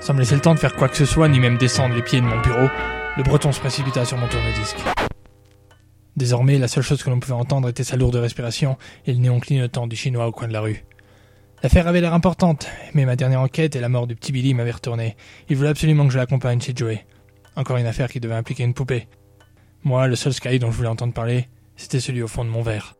Sans me laisser le temps de faire quoi que ce soit, ni même descendre les pieds de mon bureau, le breton se précipita sur mon tourne-disque. Désormais, la seule chose que l'on pouvait entendre était sa lourde respiration et le néon clignotant du chinois au coin de la rue. L'affaire avait l'air importante, mais ma dernière enquête et la mort du petit Billy m'avaient retourné. Il voulait absolument que je l'accompagne chez Joey. Encore une affaire qui devait impliquer une poupée. Moi, le seul Sky dont je voulais entendre parler, c'était celui au fond de mon verre.